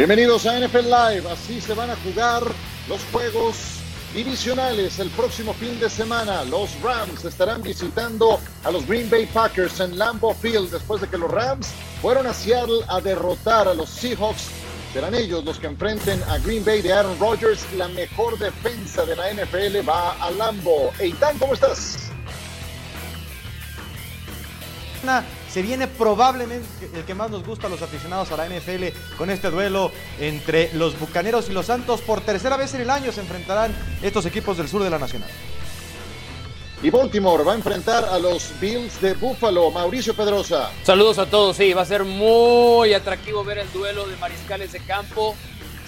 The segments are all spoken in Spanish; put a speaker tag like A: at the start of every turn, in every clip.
A: Bienvenidos a NFL Live. Así se van a jugar los juegos divisionales el próximo fin de semana. Los Rams estarán visitando a los Green Bay Packers en Lambeau Field después de que los Rams fueron a Seattle a derrotar a los Seahawks. Serán ellos los que enfrenten a Green Bay de Aaron Rodgers. La mejor defensa de la NFL va a Lambeau. Eitan, ¿cómo estás?
B: Se viene probablemente el que más nos gusta a los aficionados a la NFL con este duelo entre los Bucaneros y los Santos. Por tercera vez en el año se enfrentarán estos equipos del sur de la Nacional.
A: Y Baltimore va a enfrentar a los Bills de Buffalo. Mauricio Pedrosa.
C: Saludos a todos. Sí, va a ser muy atractivo ver el duelo de mariscales de campo.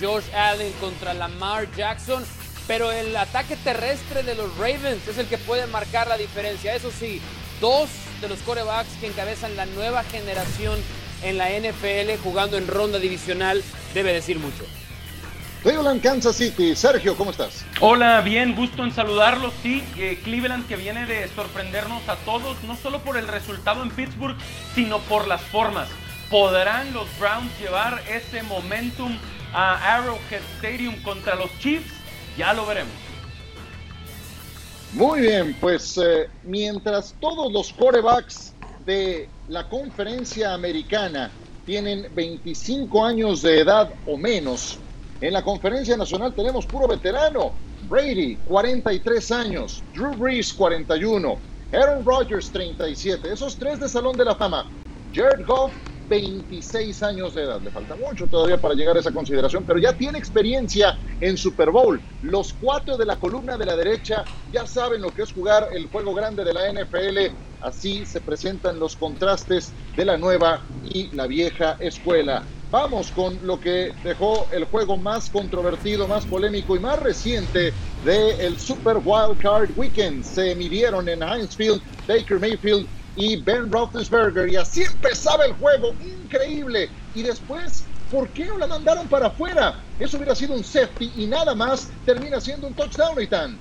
C: Josh Allen contra Lamar Jackson. Pero el ataque terrestre de los Ravens es el que puede marcar la diferencia. Eso sí, dos de los corebacks que encabezan la nueva generación en la NFL jugando en ronda divisional debe decir mucho.
A: Cleveland, Kansas City. Sergio, ¿cómo estás?
D: Hola, bien, gusto en saludarlos. Sí, eh, Cleveland que viene de sorprendernos a todos, no solo por el resultado en Pittsburgh, sino por las formas. ¿Podrán los Browns llevar ese momentum a Arrowhead Stadium contra los Chiefs? Ya lo veremos.
A: Muy bien, pues eh, mientras todos los corebacks de la conferencia americana tienen 25 años de edad o menos, en la conferencia nacional tenemos puro veterano. Brady, 43 años, Drew Brees, 41, Aaron Rodgers, 37, esos tres de Salón de la Fama. Jared Goff, 26 años de edad. Le falta mucho todavía para llegar a esa consideración, pero ya tiene experiencia en Super Bowl. Los cuatro de la columna de la derecha ya saben lo que es jugar el juego grande de la NFL. Así se presentan los contrastes de la nueva y la vieja escuela. Vamos con lo que dejó el juego más controvertido, más polémico y más reciente del el Super Wild Card Weekend. Se midieron en Heinz Field Baker Mayfield y Ben Roethlisberger. Y así empezaba el juego, increíble. Y después, ¿por qué no la mandaron para afuera? Eso hubiera sido un safety y nada más termina siendo un touchdown, Ethan.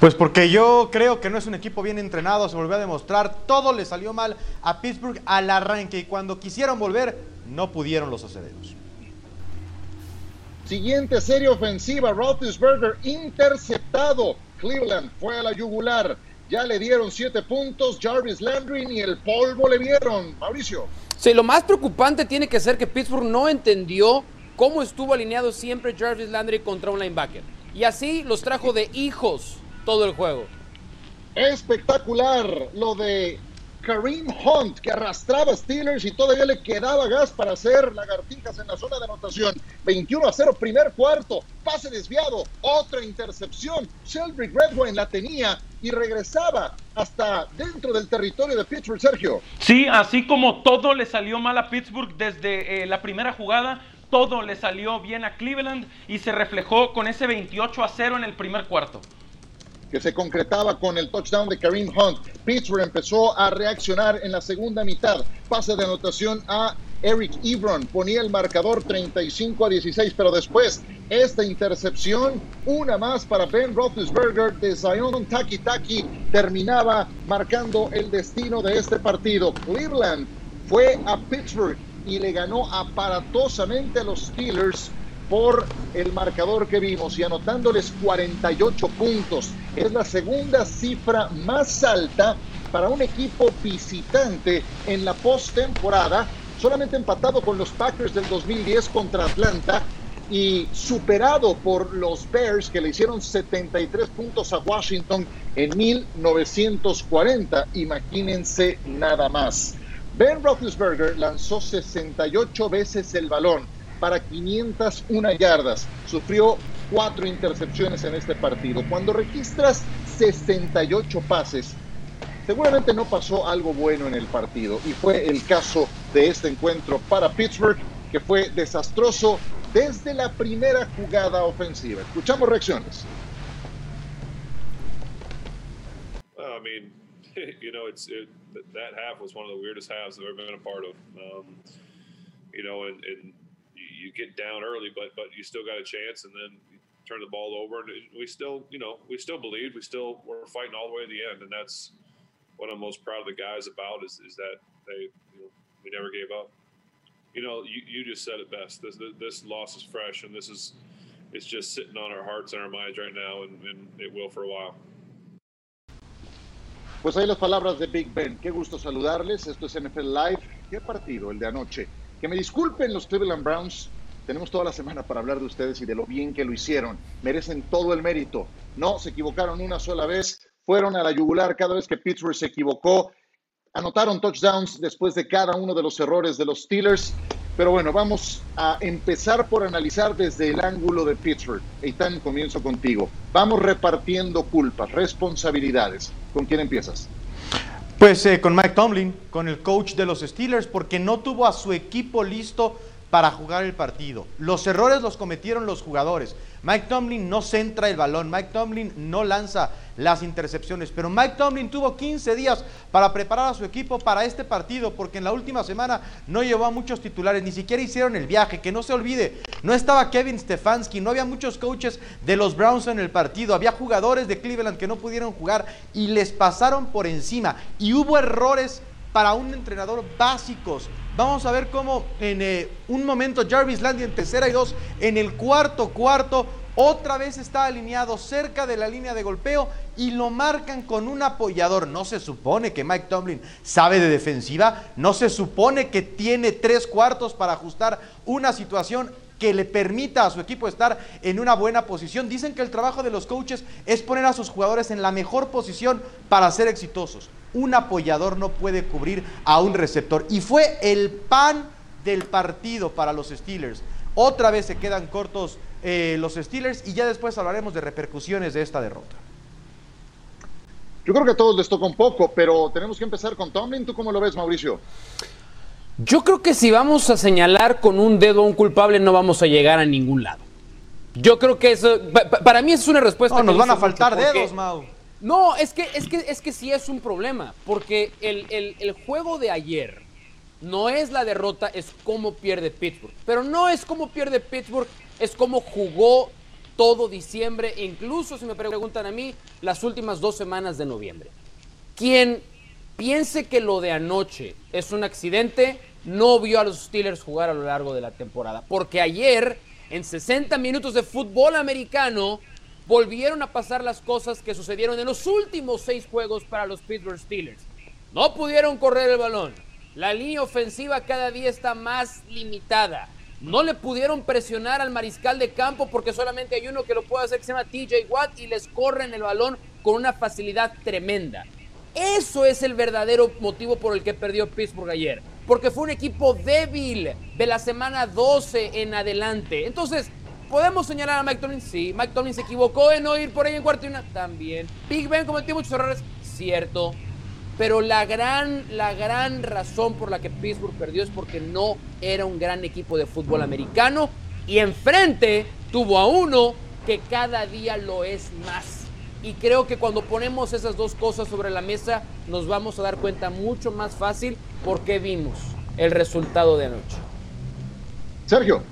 B: Pues porque yo creo que no es un equipo bien entrenado, se volvió a demostrar, todo le salió mal a Pittsburgh al arranque y cuando quisieron volver no pudieron los acederos.
A: Siguiente serie ofensiva, Roethlisberger interceptado. Cleveland fue a la yugular. Ya le dieron siete puntos, Jarvis Landry ni el polvo le vieron. Mauricio.
C: Sí, lo más preocupante tiene que ser que Pittsburgh no entendió cómo estuvo alineado siempre Jarvis Landry contra un linebacker. Y así los trajo de hijos todo el juego.
A: Espectacular lo de Kareem Hunt, que arrastraba a Steelers y todavía le quedaba gas para hacer lagartijas en la zona de anotación. 21 a 0, primer cuarto, pase desviado, otra intercepción. Sheldrick Redwine la tenía y regresaba hasta dentro del territorio de Pittsburgh, Sergio.
D: Sí, así como todo le salió mal a Pittsburgh desde eh, la primera jugada, todo le salió bien a Cleveland y se reflejó con ese 28 a 0 en el primer cuarto
A: que se concretaba con el touchdown de Kareem Hunt. Pittsburgh empezó a reaccionar en la segunda mitad. Pase de anotación a Eric Ebron. Ponía el marcador 35 a 16, pero después esta intercepción, una más para Ben Roethlisberger de Zion Taki Taki, terminaba marcando el destino de este partido. Cleveland fue a Pittsburgh y le ganó aparatosamente a los Steelers por el marcador que vimos y anotándoles 48 puntos. Es la segunda cifra más alta para un equipo visitante en la postemporada, solamente empatado con los Packers del 2010 contra Atlanta y superado por los Bears que le hicieron 73 puntos a Washington en 1940. Imagínense nada más. Ben Roethlisberger lanzó 68 veces el balón para 501 yardas. Sufrió cuatro intercepciones en este partido. Cuando registras 68 pases, seguramente no pasó algo bueno en el partido. Y fue el caso de este encuentro para Pittsburgh, que fue desastroso desde la primera jugada ofensiva. Escuchamos reacciones.
E: I mean, you know, it's it, that half was one of the weirdest halves I've ever been a part of. Um, you know, and, and you get down early, but but you still got a chance, and then you turn the ball over, and we still, you know, we still believed, we still were fighting all the way to the end, and that's what I'm most proud of the guys about is is that they, you know, we never gave up. you know, you, you just said it best. This, this loss is fresh, and this is it's just sitting on our hearts and our minds right now, and, and it will for a while.
A: Pues ahí las palabras de Big Ben. Qué gusto saludarles. Esto es NFL Live. Qué partido el de anoche. Que me disculpen los Cleveland Browns. Tenemos toda la semana para hablar de ustedes y de lo bien que lo hicieron. Merecen todo el mérito. No se equivocaron una sola vez. Fueron a la yugular cada vez que Pittsburgh se equivocó. Anotaron touchdowns después de cada uno de los errores de los Steelers. Pero bueno, vamos a empezar por analizar desde el ángulo de Pittsburgh. Eitan, comienzo contigo. Vamos repartiendo culpas, responsabilidades. ¿Con quién empiezas?
B: Pues eh, con Mike Tomlin, con el coach de los Steelers, porque no tuvo a su equipo listo para jugar el partido. Los errores los cometieron los jugadores. Mike Tomlin no centra el balón, Mike Tomlin no lanza las intercepciones, pero Mike Tomlin tuvo 15 días para preparar a su equipo para este partido, porque en la última semana no llevó a muchos titulares, ni siquiera hicieron el viaje, que no se olvide, no estaba Kevin Stefanski, no había muchos coaches de los Browns en el partido, había jugadores de Cleveland que no pudieron jugar y les pasaron por encima, y hubo errores para un entrenador básicos. Vamos a ver cómo en eh, un momento Jarvis Landy en tercera y dos, en el cuarto cuarto, otra vez está alineado cerca de la línea de golpeo y lo marcan con un apoyador. No se supone que Mike Tomlin sabe de defensiva, no se supone que tiene tres cuartos para ajustar una situación que le permita a su equipo estar en una buena posición. Dicen que el trabajo de los coaches es poner a sus jugadores en la mejor posición para ser exitosos un apoyador no puede cubrir a un receptor. Y fue el pan del partido para los Steelers. Otra vez se quedan cortos eh, los Steelers y ya después hablaremos de repercusiones de esta derrota.
A: Yo creo que a todos les toca un poco, pero tenemos que empezar con Tomlin. ¿Tú cómo lo ves, Mauricio?
C: Yo creo que si vamos a señalar con un dedo a un culpable no vamos a llegar a ningún lado. Yo creo que eso, para mí es una respuesta.
B: No, nos van a faltar dedos, Mau.
C: No, es que, es que, es que sí es un problema, porque el, el, juego de ayer no es la derrota, es cómo pierde Pittsburgh. Pero no es cómo pierde Pittsburgh, es cómo jugó todo diciembre, incluso si me preguntan a mí, las últimas dos semanas de noviembre. Quien piense que lo de anoche es un accidente, no vio a los Steelers jugar a lo largo de la temporada. Porque ayer, en 60 minutos de fútbol americano, volvieron a pasar las cosas que sucedieron en los últimos seis juegos para los Pittsburgh Steelers. No pudieron correr el balón. La línea ofensiva cada día está más limitada. No le pudieron presionar al mariscal de campo porque solamente hay uno que lo puede hacer que se llama TJ Watt y les corren el balón con una facilidad tremenda. Eso es el verdadero motivo por el que perdió Pittsburgh ayer. Porque fue un equipo débil de la semana 12 en adelante. Entonces, ¿Podemos señalar a Mike Tomlin? Sí. Mike Tomlin se equivocó en no ir por ahí en cuarto y una. También. Big Ben cometió muchos errores. Cierto. Pero la gran, la gran razón por la que Pittsburgh perdió es porque no era un gran equipo de fútbol americano. Y enfrente tuvo a uno que cada día lo es más. Y creo que cuando ponemos esas dos cosas sobre la mesa, nos vamos a dar cuenta mucho más fácil por qué vimos el resultado de anoche.
A: Sergio.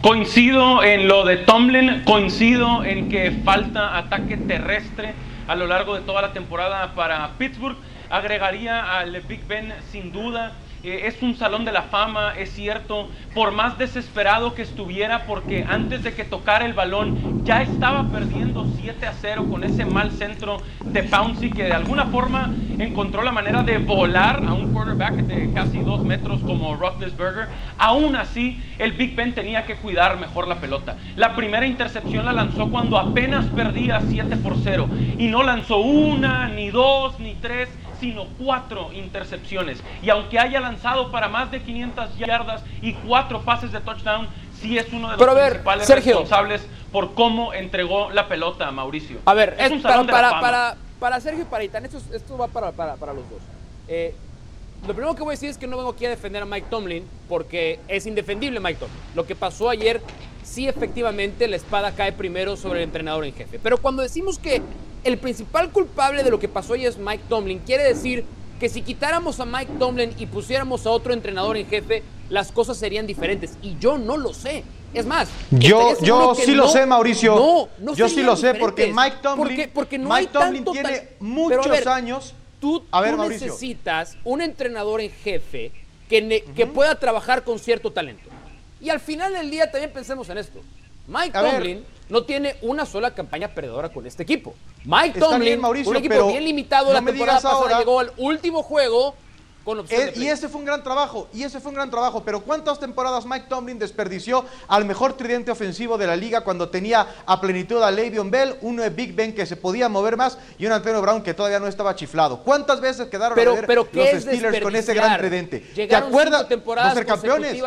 D: Coincido en lo de Tomlin, coincido en que falta ataque terrestre a lo largo de toda la temporada para Pittsburgh. Agregaría al Big Ben sin duda eh, es un salón de la fama, es cierto, por más desesperado que estuviera, porque antes de que tocara el balón ya estaba perdiendo 7 a 0 con ese mal centro de Pouncy que de alguna forma encontró la manera de volar a un quarterback de casi 2 metros como Roethlisberger. Aún así, el Big Ben tenía que cuidar mejor la pelota. La primera intercepción la lanzó cuando apenas perdía 7 por 0 y no lanzó una, ni dos, ni tres sino cuatro intercepciones. Y aunque haya lanzado para más de 500 yardas y cuatro pases de touchdown, sí es uno de los principales responsables por cómo entregó la pelota a Mauricio.
C: A ver, es, un para, para, para, para, Sergio y para Itán, esto, esto va para, para, los dos. Eh, lo primero que voy a decir es que no vengo aquí a defender a Mike Tomlin porque es indefendible Mike Tomlin. Lo que pasó ayer, sí efectivamente la espada cae primero sobre el entrenador en jefe. Pero cuando decimos que el principal culpable de lo que pasó hoy es Mike Tomlin. Quiere decir que si quitáramos a Mike Tomlin y pusiéramos a otro entrenador en jefe, las cosas serían diferentes. Y yo no lo sé. Es más,
B: yo, yo sí lo sé, Mauricio. No, no Yo sí lo sé porque Mike Tomlin,
C: porque, no
B: Mike Tomlin tiene muchos años.
C: Tú, a ver, necesitas un entrenador en jefe que, que pueda trabajar con cierto talento. Y al final del día también pensemos en esto. Mike Tomlin no tiene una sola campaña perdedora con este equipo. Mike Tomlin, un equipo bien limitado la temporada pasada, llegó al último juego
B: eh, y ese fue un gran trabajo, y ese fue un gran trabajo. Pero ¿cuántas temporadas Mike Tomlin desperdició al mejor tridente ofensivo de la liga cuando tenía a plenitud a Le'Veon Bell, uno de Big Ben que se podía mover más y un Antonio Brown que todavía no estaba chiflado? ¿Cuántas veces quedaron
C: pero,
B: a ver
C: pero
B: los Steelers con ese gran tridente?
C: ¿Te acuerdas? no ser campeones,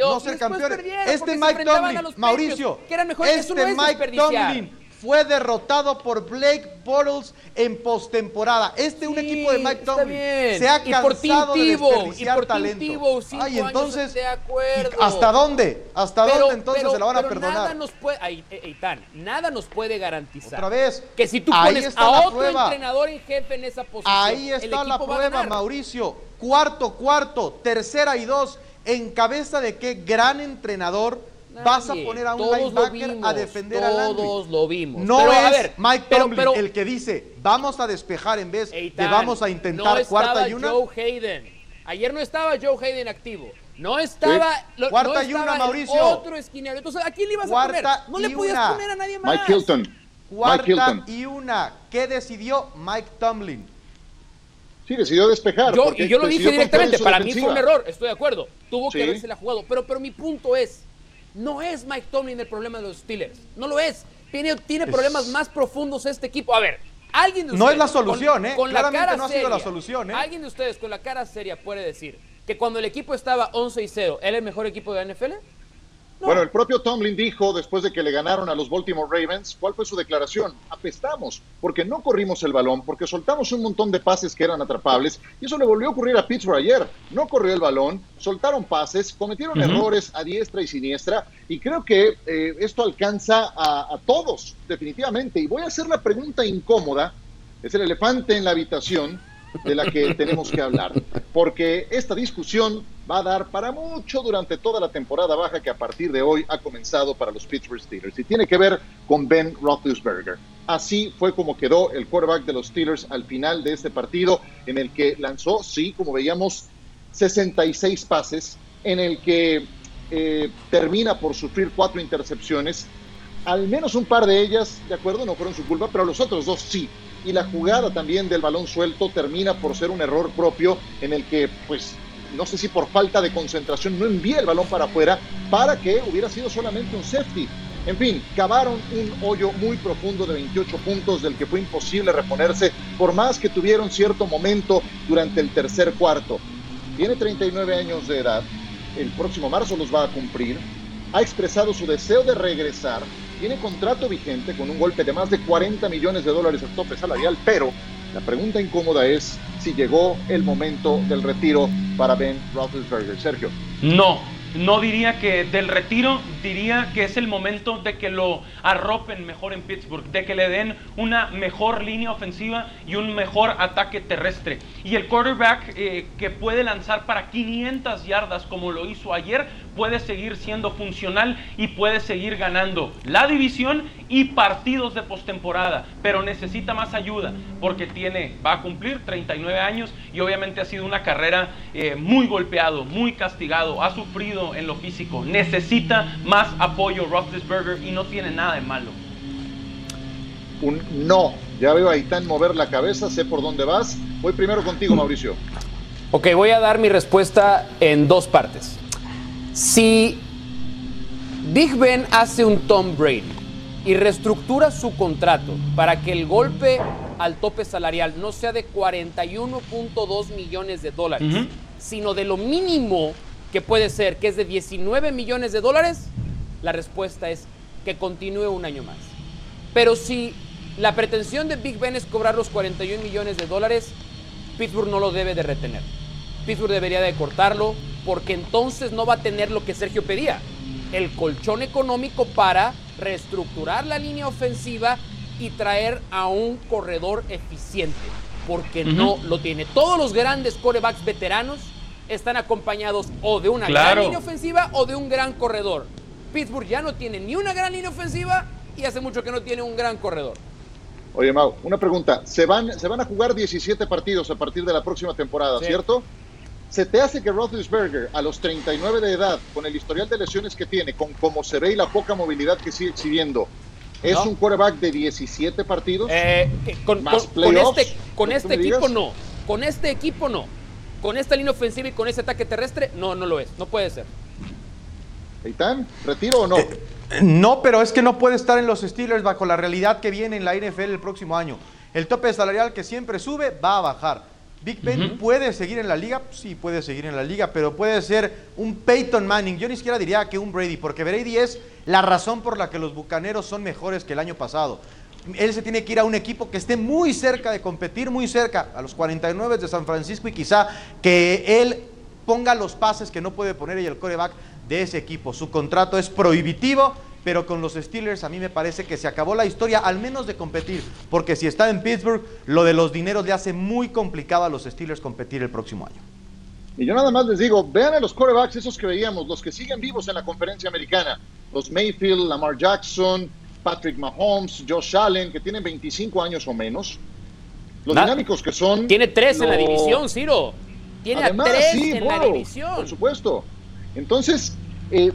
C: no
B: ser campeones. Este Mike Tomlin, Mauricio,
C: que eran mejores,
B: este Mike Tomlin fue derrotado por Blake Bortles en postemporada. Este un equipo de Mike Tomlin se ha cansado de desperdiciar talento.
C: Ay, entonces, de acuerdo.
B: ¿hasta dónde? ¿Hasta dónde entonces se la van a perdonar?
C: Nada nos puede, ay, Eitan, nada nos puede garantizar.
B: Otra vez.
C: Que si tú pones a otro entrenador en jefe en esa posición,
B: Ahí está la prueba, Mauricio. Cuarto, cuarto, tercera y dos. ¿En cabeza de qué gran entrenador? Vas a poner a un linebacker a defender
C: a
B: Landry.
C: Todos lo vimos.
B: No es Mike Tomlin el que dice, vamos a despejar en vez de vamos a intentar cuarta y una.
C: Joe Hayden. Ayer no estaba Joe Hayden activo. No estaba,
B: cuarta y una, Mauricio.
C: Otro esquinero. Entonces, ¿a quién le ibas a poner? No le podías poner a nadie más.
A: Mike Hilton.
B: Cuarta y una. ¿Qué decidió Mike Tomlin?
A: Sí, decidió despejar.
C: Yo, y yo lo dije directamente. Para mí fue un error. Estoy de acuerdo. Tuvo que haberse la jugado. Pero, pero mi punto es no es Mike Tomlin el problema de los Steelers. No lo es. Tiene, tiene problemas más profundos este equipo. A ver, alguien de ustedes.
B: No es la solución, ¿eh? Con la cara no ha sido la solución, ¿eh?
C: Alguien de ustedes con la cara seria puede decir que cuando el equipo estaba 11 y 0, ¿era el mejor equipo de la NFL?
A: Bueno, el propio Tomlin dijo después de que le ganaron a los Baltimore Ravens, ¿cuál fue su declaración? Apestamos, porque no corrimos el balón, porque soltamos un montón de pases que eran atrapables, y eso le volvió a ocurrir a Pittsburgh ayer. No corrió el balón, soltaron pases, cometieron errores a diestra y siniestra, y creo que eh, esto alcanza a, a todos, definitivamente. Y voy a hacer la pregunta incómoda, es el elefante en la habitación de la que tenemos que hablar, porque esta discusión va a dar para mucho durante toda la temporada baja que a partir de hoy ha comenzado para los Pittsburgh Steelers y tiene que ver con Ben Roethlisberger. Así fue como quedó el quarterback de los Steelers al final de este partido en el que lanzó, sí, como veíamos, 66 pases, en el que eh, termina por sufrir cuatro intercepciones, al menos un par de ellas, de acuerdo, no fueron su culpa, pero los otros dos sí y la jugada también del balón suelto termina por ser un error propio en el que, pues, no sé si por falta de concentración no envía el balón para afuera para que hubiera sido solamente un safety. En fin, cavaron un hoyo muy profundo de 28 puntos del que fue imposible reponerse por más que tuvieron cierto momento durante el tercer cuarto. Tiene 39 años de edad, el próximo marzo los va a cumplir, ha expresado su deseo de regresar, tiene contrato vigente con un golpe de más de 40 millones de dólares al tope salarial, pero la pregunta incómoda es si llegó el momento del retiro para Ben Roethlisberger. Sergio.
D: No, no diría que del retiro, diría que es el momento de que lo arropen mejor en Pittsburgh, de que le den una mejor línea ofensiva y un mejor ataque terrestre. Y el quarterback eh, que puede lanzar para 500 yardas como lo hizo ayer, puede seguir siendo funcional y puede seguir ganando la división y partidos de postemporada, pero necesita más ayuda porque tiene, va a cumplir 39 años y obviamente ha sido una carrera eh, muy golpeado, muy castigado, ha sufrido en lo físico, necesita más apoyo Roethlisberger y no tiene nada de malo.
A: Un no, ya veo a Itán mover la cabeza, sé por dónde vas. Voy primero contigo, Mauricio.
C: Ok, voy a dar mi respuesta en dos partes. Si Big Ben hace un Tom Brady y reestructura su contrato para que el golpe al tope salarial no sea de 41.2 millones de dólares, sino de lo mínimo que puede ser, que es de 19 millones de dólares, la respuesta es que continúe un año más. Pero si la pretensión de Big Ben es cobrar los 41 millones de dólares, Pittsburgh no lo debe de retener. Pittsburgh debería de cortarlo porque entonces no va a tener lo que Sergio pedía, el colchón económico para reestructurar la línea ofensiva y traer a un corredor eficiente, porque no lo tiene. Todos los grandes corebacks veteranos están acompañados o de una gran línea ofensiva o de un gran corredor. Pittsburgh ya no tiene ni una gran línea ofensiva y hace mucho que no tiene un gran corredor.
A: Oye, Mau, una pregunta. Se van, se van a jugar 17 partidos a partir de la próxima temporada, ¿cierto? ¿Se te hace que Roethlisberger a los 39 de edad, con el historial de lesiones que tiene, con cómo se ve y la poca movilidad que sigue exhibiendo, es
C: No.
A: un quarterback de 17 partidos?
C: Eh, eh, con,
A: Más
C: con- con este, con
A: ¿tú
C: este equipo
A: digas?
C: no. Con este equipo no. Con esta línea ofensiva y con ese ataque terrestre, no, no lo es. No puede ser.
A: ¿Eitan? ¿Retiro o no?
B: Eh, No, pero es que no puede estar en los Steelers bajo la realidad que viene en la NFL el próximo año. El tope salarial que siempre sube va a bajar. Big Ben puede seguir en la liga, sí puede seguir en la liga, pero puede ser un Peyton Manning. Yo ni siquiera diría que un Brady, porque Brady es la razón por la que los Bucaneros son mejores que el año pasado. Él se tiene que ir a un equipo que esté muy cerca de competir, muy cerca, a los 49 de San Francisco y quizá que él ponga los pases que no puede poner y el coreback de ese equipo. Su contrato es prohibitivo, pero con los Steelers a mí me parece que se acabó la historia, al menos de competir, porque si está en Pittsburgh, lo de los dineros le hace muy complicado a los Steelers competir el próximo año.
A: Y yo nada más les digo, vean a los quarterbacks, esos que veíamos, los que siguen vivos en la conferencia americana. Los Mayfield, Lamar Jackson, Patrick Mahomes, Josh Allen, que tienen 25 años o menos. Los dinámicos que son...
C: Tiene tres en la división, Ciro. Tiene
A: Además,
C: a tres
A: sí,
C: en la
A: wow,
C: división.
A: Por supuesto. Entonces, eh,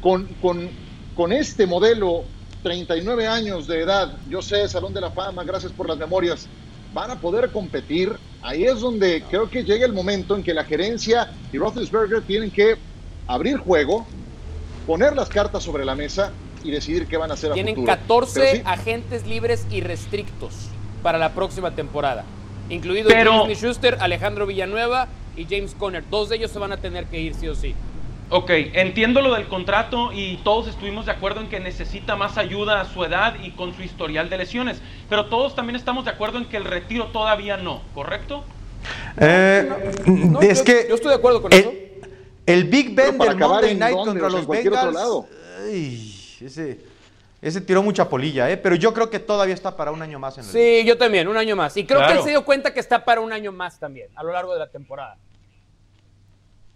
A: con, con- con este modelo, 39 años de edad, yo sé, Salón de la Fama, gracias por las memorias, van a poder competir. Ahí es donde creo que llega el momento en que la gerencia y Roethlisberger tienen que abrir juego, poner las cartas sobre la mesa y decidir qué van a hacer a
C: Tienen
A: futuro.
C: 14
A: Pero sí,
C: agentes libres y restrictos para la próxima temporada. Incluido
D: Pero-
C: James Schuster, Alejandro Villanueva y James Conner. Dos de ellos se van a tener que ir sí o sí.
D: Ok, entiendo lo del contrato y todos estuvimos de acuerdo en que necesita más ayuda a su edad y con su historial de lesiones, pero todos también estamos de acuerdo en que el retiro todavía no, ¿correcto?
C: No,
B: es
C: yo-
B: que
C: yo estoy de acuerdo con
B: el,
C: eso.
B: el Big Ben del Monday Night
A: dónde,
B: contra
A: o sea, en
B: los Bengals,
A: lado.
B: ay, ese, ese tiró mucha polilla, ¿eh? pero yo creo que todavía está para un año más en liga.
C: Sí, yo también, un año más. Y creo que él se dio cuenta que está para un año más también, a lo largo de la temporada.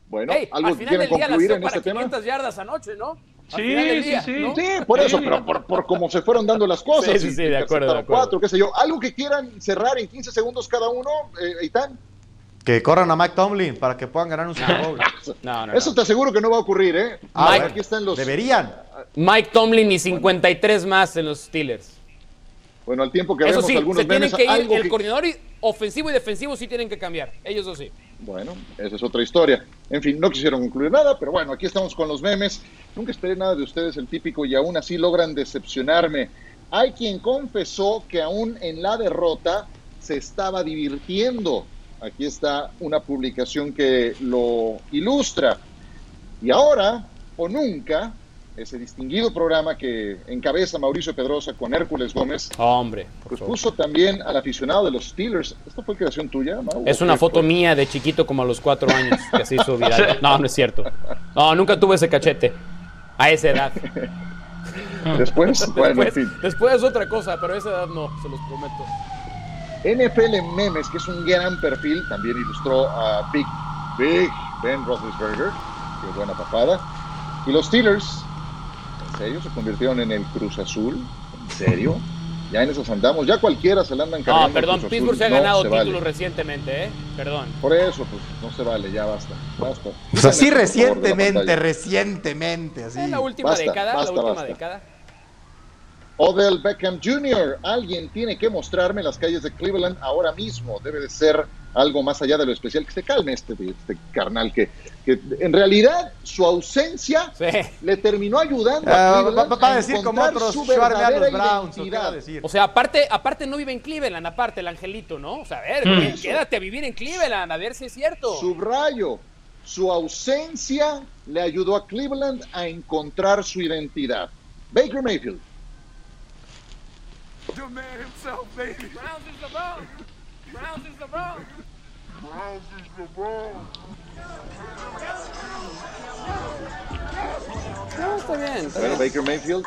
A: Bueno,
C: Ey,
A: ¿algo
C: al
A: que
C: final
A: quieren
C: del día
A: concluir en
C: para
A: este tema?
C: 500 yardas anoche, ¿no?
D: Sí, sí,
C: día,
D: sí.
C: ¿no?
A: Sí, por eso,
D: Sí.
A: pero por, por cómo se fueron dando las cosas.
C: Sí, sí, sí, de acuerdo, de acuerdo.
A: Cuatro, qué sé yo. Algo que quieran cerrar en 15 segundos cada uno, eh, Eitan.
B: Que corran a Mike Tomlin para que puedan ganar un Super Bowl.
C: No, no,
A: Eso
C: no.
A: te aseguro que no va a ocurrir, ¿eh?
B: Ah,
C: Mike-
A: aquí están los.
B: Deberían.
C: Mike Tomlin y 53 más en los Steelers.
A: Bueno, al tiempo que
C: Eso
A: vemos
C: sí,
A: algunos
C: se tienen
A: memes,
C: que ir,
A: algo
C: el
A: que-
C: coordinador ofensivo y defensivo sí tienen que cambiar. Ellos dos sí.
A: Bueno, esa es otra historia. En fin, no quisieron concluir nada, pero bueno, aquí estamos con los memes. Nunca esperé nada de ustedes, el típico, y aún así logran decepcionarme. Hay quien confesó que aún en la derrota se estaba divirtiendo. Aquí está una publicación que lo ilustra. Y ahora, o nunca, ese distinguido programa que encabeza Mauricio Pedrosa con Hércules Gómez,
C: Hombre,
A: pues
C: favor.
A: puso también al aficionado de los Steelers. ¿Esta fue creación tuya, Mau?
C: Es
A: ¿O
C: una foto
A: fue?
C: mía de chiquito como a los cuatro años que se hizo viral. No, no es cierto. No, nunca tuve ese cachete. A esa edad.
A: Después, bueno, en
C: Después,
A: fin.
C: después es otra cosa, pero a esa edad no, se los prometo.
A: NFL Memes, que es un gran perfil, también ilustró a Big, Big Ben Roethlisberger. Qué buena papada. Y los Steelers, ¿en serio? Se convirtieron en el Cruz Azul. ¿En serio? Ya en esas andamos. Ya cualquiera se la andan cargando.
C: No,
A: al
C: perdón,
A: Cruz Azul.
C: Pittsburgh se ha
A: No
C: ganado
A: se vale.
C: recientemente, ¿eh? Perdón.
A: Por eso, pues, no se vale. Ya basta. Basta.
B: Pues así recientemente, recientemente, así.
C: En la última
A: Basta,
C: década,
A: basta,
C: la última
A: basta.
C: década.
A: Odell Beckham Jr. Alguien tiene que mostrarme las calles de Cleveland ahora mismo. Debe de ser algo más allá de lo especial. Que se calme este, este carnal que, que en realidad su ausencia
C: Sí.
A: le terminó ayudando a
B: Ah, va,
A: Cleveland
B: va- va a
A: a
B: decir como
A: encontrar
B: otros,
A: su
B: a los Browns, ¿o qué va a
A: identidad.
B: decir?
C: O sea, aparte, aparte no vive en Cleveland, aparte el angelito, ¿no? O sea, a ver,
D: Mm.
C: quédate a vivir en Cleveland, a ver si es cierto.
A: Subrayo, su ausencia le ayudó a Cleveland a encontrar su identidad. Baker Mayfield.
F: The man himself, baby.
C: Browns is the Browns. Browns is the Browns. No, está bien, está
A: Bueno,
C: bien.
A: Baker Mayfield,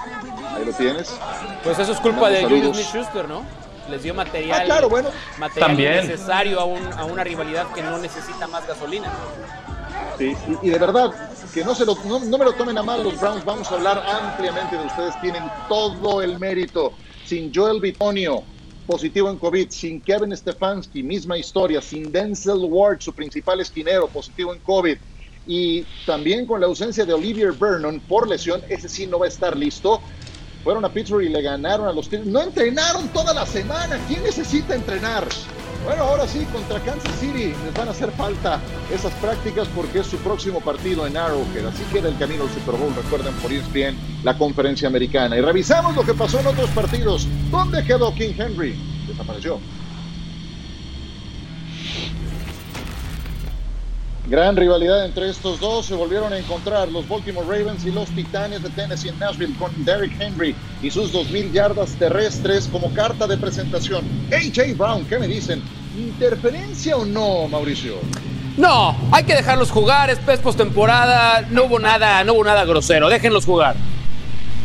A: ahí lo tienes.
C: Pues eso es culpa de. Julius Smith-Schuster, ¿no? Les dio material,
A: Ah, claro, bueno.
C: material
D: También.
C: necesario a, un- a una rivalidad que no necesita más gasolina.
A: Sí, y, y de verdad, que no, se lo, no, no me lo tomen a mal los Browns, vamos a hablar ampliamente de ustedes, tienen todo el mérito. Sin Joel Bitonio, positivo en COVID, sin Kevin Stefanski, misma historia, sin Denzel Ward, su principal esquinero, positivo en COVID, y también con la ausencia de Olivier Vernon por lesión, ese sí no va a estar listo. Fueron a Pittsburgh y le ganaron a los Steelers. No entrenaron toda la semana. ¿Quién necesita entrenar? Bueno, ahora sí, contra Kansas City les van a hacer falta esas prácticas porque es su próximo partido en Arrowhead. Así queda el camino al Super Bowl. Recuerden por bien la conferencia americana. Y revisamos lo que pasó en otros partidos. ¿Dónde quedó King Henry? Desapareció. Gran rivalidad entre estos dos. Se volvieron a encontrar los Baltimore Ravens y los Titanes de Tennessee en Nashville con Derrick Henry y sus 2.000 yardas terrestres como carta de presentación. AJ Brown, ¿qué me dicen? ¿Interferencia o no, Mauricio?
C: No, hay que dejarlos jugar. Es postemporada. No hubo nada, no hubo nada grosero. Déjenlos jugar.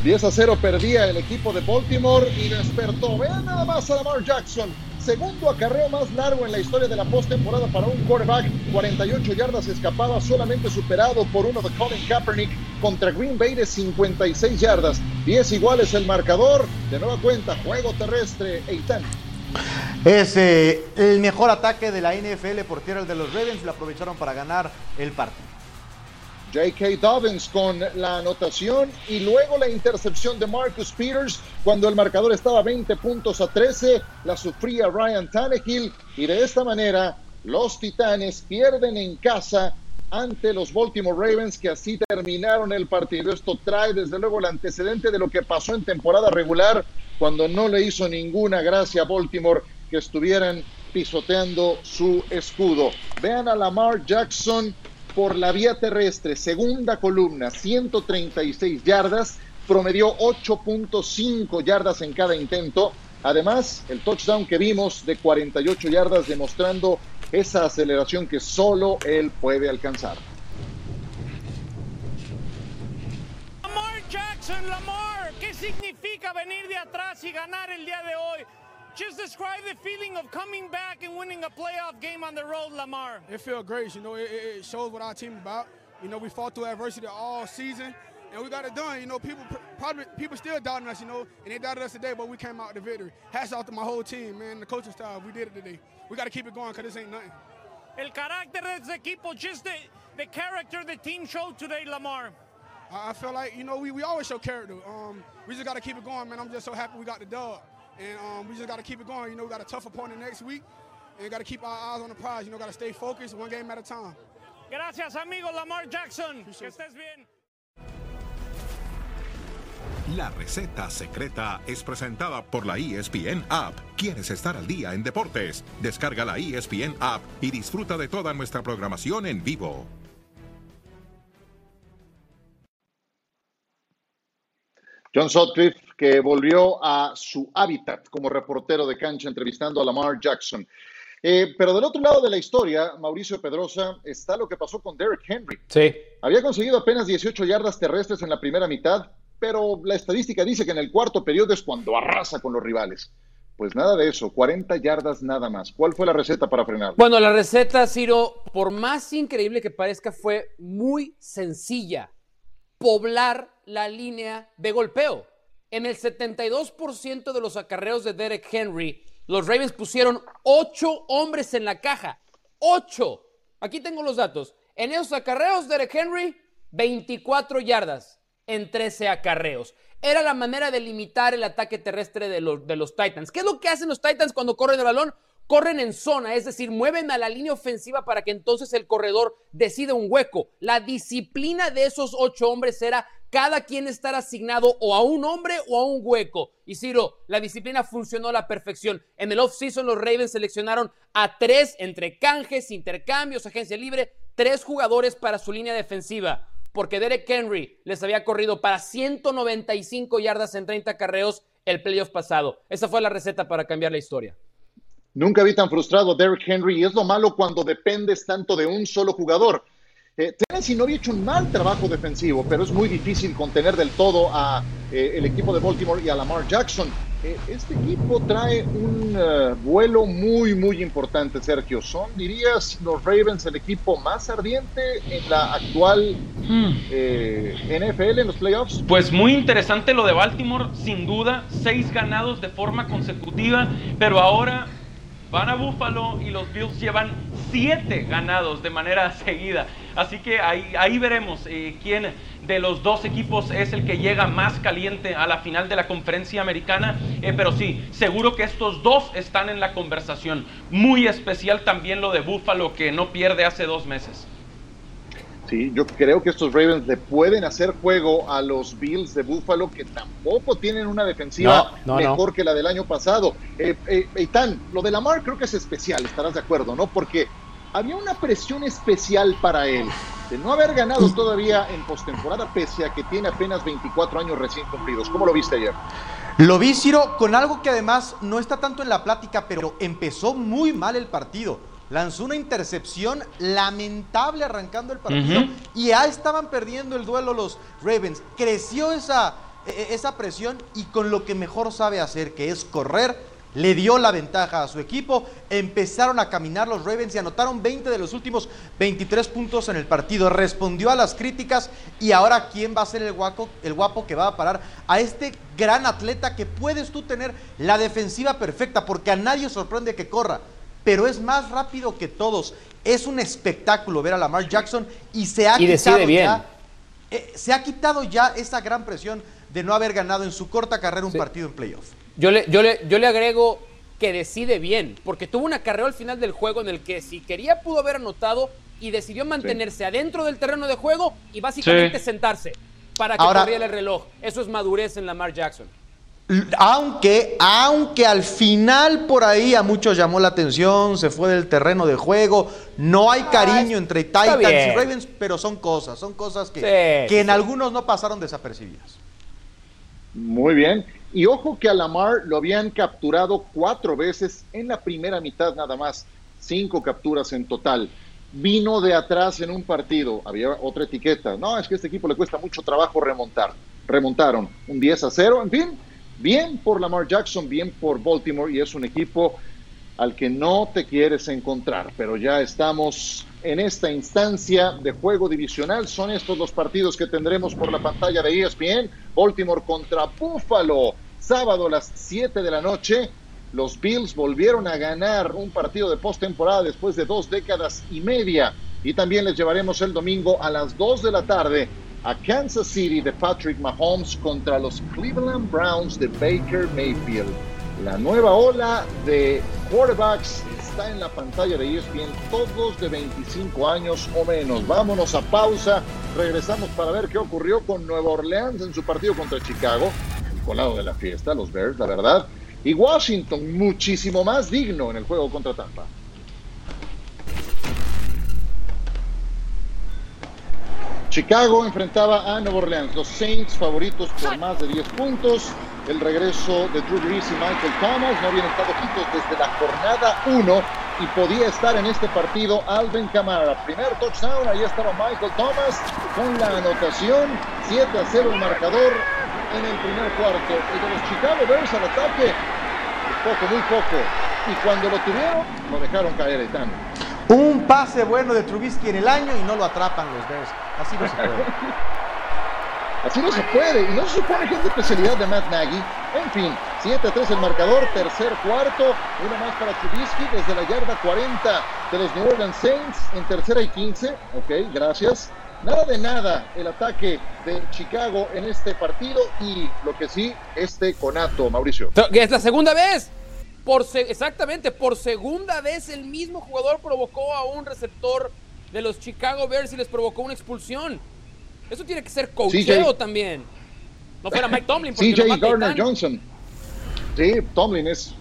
A: 10 a 0 perdía el equipo de Baltimore y despertó. Vean nada más a Lamar Jackson segundo acarreo más largo en la historia de la postemporada para un quarterback. 48 yardas escapadas, solamente superado por uno de Colin Kaepernick contra Green Bay de 56 yardas. 10 iguales el marcador. De nueva cuenta, juego terrestre, Eitan.
B: Es eh, el mejor ataque de la NFL por tierra el de los Ravens. Lo aprovecharon para ganar el partido.
A: J.K. Dobbins con la anotación y luego la intercepción de Marcus Peters cuando el marcador estaba 20 puntos a 13, la sufría Ryan Tannehill y de esta manera los Titanes pierden en casa ante los Baltimore Ravens que así terminaron el partido. Esto trae desde luego el antecedente de lo que pasó en temporada regular cuando no le hizo ninguna gracia a Baltimore que estuvieran pisoteando su escudo. Vean a Lamar Jackson por la vía terrestre, segunda columna, 136 yardas, promedió 8.5 yardas en cada intento. Además, el touchdown que vimos de 48 yardas demostrando esa aceleración que solo él puede alcanzar.
G: Lamar Jackson, Lamar, ¿qué significa venir de atrás y ganar el día de hoy? Just describe the feeling of coming back and winning a playoff game on the road, Lamar.
H: It felt great. You know, it, it shows what our team about. You know, we fought through adversity all season, and we got it done. You know, people probably people still doubting us. You know, and they doubted us today, but we came out the victory. Hats off to my whole team, man. The coaching staff, we did it today. We got to keep it going because this ain't nothing.
G: El carácter de este equipo, just the, the character the team showed today, Lamar.
H: I, I feel like you know we, we always show character. Um, we just got to keep it going, man. I'm just so happy we got the dub. And um, we just got to keep it going. You know, we got a tough opponent next week, and got to keep our eyes on the prize. You know, got to stay focused, one game at a time.
G: Gracias, amigo Lamar Jackson. Que estés bien.
I: La receta secreta es presentada por la ESPN App. ¿Quieres estar al día en deportes? Descarga la ESPN App y disfruta de toda nuestra programación en vivo.
A: John Sutcliffe, que volvió a su hábitat como reportero de cancha entrevistando a Lamar Jackson. Eh, pero del otro lado de la historia, Mauricio Pedrosa, está lo que pasó con Derrick Henry.
C: Sí.
A: Había conseguido apenas 18 yardas terrestres en la primera mitad, pero la estadística dice que en el cuarto periodo es cuando arrasa con los rivales. Pues nada de eso, 40 yardas nada más. ¿Cuál fue la receta para frenar?
C: Bueno, la receta, Ciro, por más increíble que parezca, fue muy sencilla. Poblar la línea de golpeo. En el 72% de los acarreos de Derek Henry, los Ravens pusieron ocho hombres en la caja. ¡Ocho! Aquí tengo los datos. En esos acarreos, Derek Henry, 24 yardas en 13 acarreos. Era la manera de limitar el ataque terrestre de los, de los Titans. ¿Qué es lo que hacen los Titans cuando corren el balón? corren en zona, es decir, mueven a la línea ofensiva para que entonces el corredor decida un hueco. La disciplina de esos ocho hombres era cada quien estar asignado o a un hombre o a un hueco. Y Ciro, la disciplina funcionó a la perfección. En el off-season los Ravens seleccionaron a tres entre canjes, intercambios, agencia libre, tres jugadores para su línea defensiva. Porque Derek Henry les había corrido para 195 yardas en 30 carreos el playoff pasado. Esa fue la receta para cambiar la historia.
A: Nunca vi tan frustrado a Derrick Henry y es lo malo cuando dependes tanto de un solo jugador. Eh, Tennessee no había hecho un mal trabajo defensivo, pero es muy difícil contener del todo a eh, el equipo de Baltimore y a Lamar Jackson. eh, este equipo trae un uh, vuelo muy, muy importante, Sergio. ¿Son, dirías, los Ravens el equipo más ardiente en la actual hmm. NFL en los playoffs?
D: Pues muy interesante lo de Baltimore, sin duda. Seis ganados de forma consecutiva, pero ahora van a Buffalo y los Bills llevan siete ganados de manera seguida. Así que ahí, ahí veremos eh, quién de los dos equipos es el que llega más caliente a la final de la conferencia americana. Eh, pero sí, seguro que estos dos están en la conversación. Muy especial también lo de Buffalo que no pierde hace dos meses.
A: Sí, yo creo que estos Ravens le pueden hacer juego a los Bills de Buffalo, que tampoco tienen una defensiva mejor que la del año pasado. Eh, eh, lo de Lamar creo que es especial, estarás de acuerdo, ¿no? Porque había una presión especial para él de no haber ganado todavía en postemporada, pese a que tiene apenas 24 años recién cumplidos. ¿Cómo lo viste ayer?
B: Lo vi, Ciro, con algo que además no está tanto en la plática, pero empezó muy mal el partido lanzó una intercepción lamentable arrancando el partido y ya estaban perdiendo el duelo los Ravens. Creció esa, e, e, esa presión y con lo que mejor sabe hacer, que es correr, le dio la ventaja a su equipo. Empezaron a caminar los Ravens y anotaron 20 de los últimos 23 puntos en el partido. Respondió a las críticas y ahora quién va a ser el guapo, el guapo que va a parar a este gran atleta que puedes tú tener la defensiva perfecta porque a nadie sorprende que corra pero es más rápido que todos. Es un espectáculo ver a Lamar Jackson y se ha quitado ya eh, se ha quitado ya esa gran presión de no haber ganado en su corta carrera un partido en playoff.
C: Yo le, yo, le, yo le agrego que decide bien, porque tuvo una carrera al final del juego en el que si quería pudo haber anotado y decidió mantenerse adentro del terreno de juego y básicamente sentarse para que corriera el reloj. Eso es madurez en Lamar Jackson.
B: Aunque, aunque al final por ahí a muchos llamó la atención, se fue del terreno de juego, no hay ah, cariño entre Titans y Ravens, pero son cosas, son cosas que, que en algunos no pasaron desapercibidas.
A: Muy bien. Y ojo que a Lamar lo habían capturado cuatro veces en la primera mitad nada más, cinco capturas en total. Vino de atrás en un partido, había otra etiqueta. No, es que a este equipo le cuesta mucho trabajo remontar. Remontaron un 10 a 0, en fin, bien por Lamar Jackson, bien por Baltimore y es un equipo al que no te quieres encontrar, pero ya estamos en esta instancia de juego divisional. Son estos los partidos que tendremos por la pantalla de ESPN. Baltimore contra Buffalo, sábado a las 7 de la noche. Los Bills volvieron a ganar un partido de postemporada después de dos décadas y media. Y también les llevaremos el domingo a las 2 de la tarde a Kansas City de Patrick Mahomes contra los Cleveland Browns de Baker Mayfield. La nueva ola de quarterbacks está en la pantalla de ESPN, todos de 25 años o menos. Vámonos a pausa, regresamos para ver qué ocurrió con Nueva Orleans en su partido contra Chicago, el colado de la fiesta, los Bears, la verdad, y Washington muchísimo más digno en el juego contra Tampa. Chicago enfrentaba a Nueva Orleans, los Saints favoritos por más de 10 puntos. El regreso de Drew Brees y Michael Thomas no habían estado juntos desde la jornada 1 y podía estar en este partido Alvin Kamara. Primer touchdown, ahí estaba Michael Thomas con la anotación 7 a 0 el marcador en el primer cuarto. Y de los Chicago Bears al ataque, poco, muy poco. Y cuando lo tuvieron, lo dejaron caer el tan.
B: Un pase bueno de Trubisky en el año y no lo atrapan los Bears. Así no se puede.
A: Así no se puede. Y no se supone que es de especialidad de Matt Nagy. En fin, 7 a 3 el marcador, tercer cuarto. Una más para Trubisky desde la yarda 40 de los New Orleans Saints en tercera y 15. Ok, gracias. Nada de nada el ataque de Chicago en este partido y lo que sí, este conato, Mauricio.
C: Es la segunda vez exactamente, por segunda vez el mismo jugador provocó a un receptor de los Chicago Bears y les provocó una expulsión. Eso tiene que ser coacheo también. No fuera Mike Tomlin.
A: CJ Gardner Johnson. Sí, Tomlin es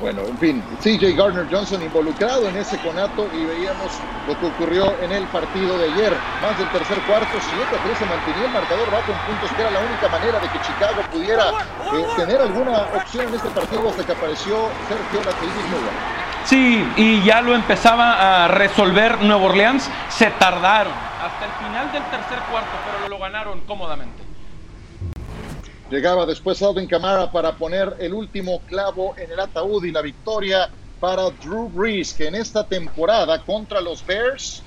A: bueno, en fin, CJ Gardner Johnson involucrado en ese conato y veíamos lo que ocurrió en el partido de ayer. Más del tercer cuarto, 7 a 3 se mantenía el marcador bajo en puntos, que era la única manera de que Chicago pudiera eh, tener alguna opción en este partido hasta que apareció Sergio Latilis.
D: Sí, y ya lo empezaba a resolver Nuevo Orleans. Se tardaron hasta el final del tercer cuarto, pero lo ganaron cómodamente.
A: Llegaba después Alvin Kamara para poner el último clavo en el ataúd y la victoria para Drew Brees, que en esta temporada contra los Bears,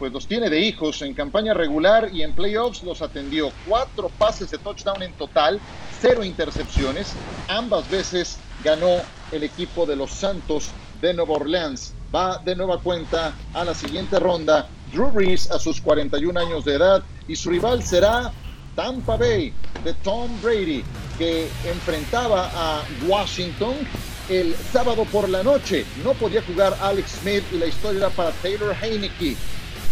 A: pues los tiene de hijos en campaña regular y en playoffs los atendió. Cuatro pases de touchdown en total, cero intercepciones. Ambas veces ganó el equipo de los Santos de Nueva Orleans. Va de nueva cuenta a la siguiente ronda. Drew Brees a sus 41 años de edad y su rival será Tampa Bay de Tom Brady, que enfrentaba a Washington el sábado por la noche. No podía jugar Alex Smith y la historia era para Taylor Heineke.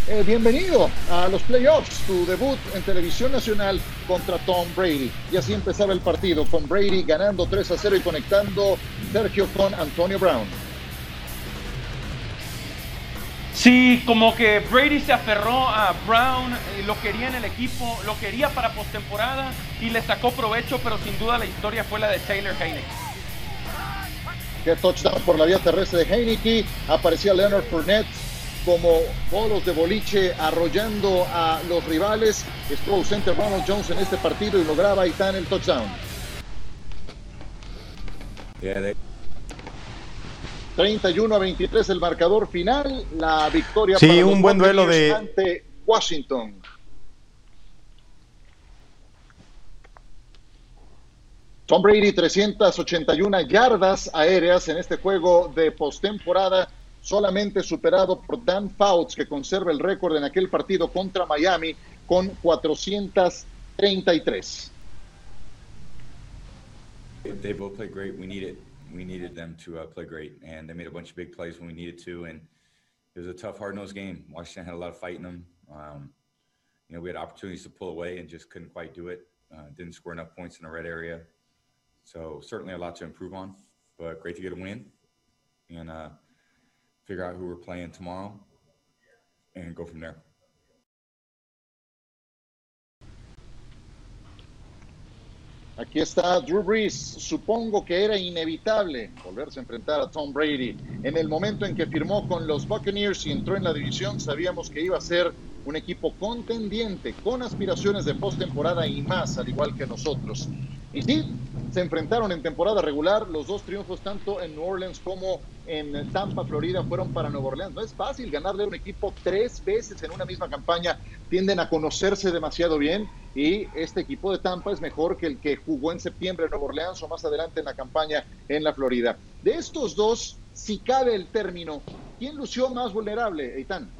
A: Eh, bienvenido a los playoffs, tu debut en televisión nacional contra Tom Brady. Y así empezaba el partido, con Brady ganando 3 a 0 y conectando Sergio con Antonio Brown.
D: Sí, como que Brady se aferró a Brown, eh, lo quería en el equipo, lo quería para postemporada y le sacó provecho, pero sin duda la historia fue la de Taylor Heineke.
A: Qué touchdown por la vía terrestre de Heineke. Aparecía Leonard Fournette como bolos de boliche arrollando a los rivales. Estuvo ausente Ronald Jones en este partido y lograba en el touchdown. 31 a 23 el marcador final, la victoria
B: Sí,
A: para los
B: un buen duelo de-
A: ante Washington. Tom Brady 381 yardas aéreas en este juego de postemporada, solamente superado por Dan Fouts, que conserva el récord en aquel partido contra Miami con 433.
J: They both played great. We needed we needed them to uh, play great, and they made a bunch of big plays when we needed to. And it was a tough, hard-nosed game. Washington had a lot of fight in them. Um, you know, we had opportunities to pull away and just couldn't quite do it. Uh, didn't score enough points in the red area. So certainly a lot to improve on, but great to get a win and uh, figure out who we're playing tomorrow and go from there.
A: Aquí está Drew Brees. Supongo que era inevitable volverse a enfrentar a Tom Brady. En el momento en que firmó con los Buccaneers y entró en la división, sabíamos que iba a ser un equipo contendiente, con aspiraciones de postemporada y más, al igual que nosotros. Y sí, se enfrentaron en temporada regular. Los dos triunfos, tanto en New Orleans como en Tampa, Florida, fueron para Nueva Orleans. No es fácil ganarle a un equipo tres veces en una misma campaña. Tienden a conocerse demasiado bien y este equipo de Tampa es mejor que el que jugó en septiembre en Nueva Orleans o más adelante en la campaña en la Florida. De estos dos, si cabe el término, ¿quién lució más vulnerable, Eitan?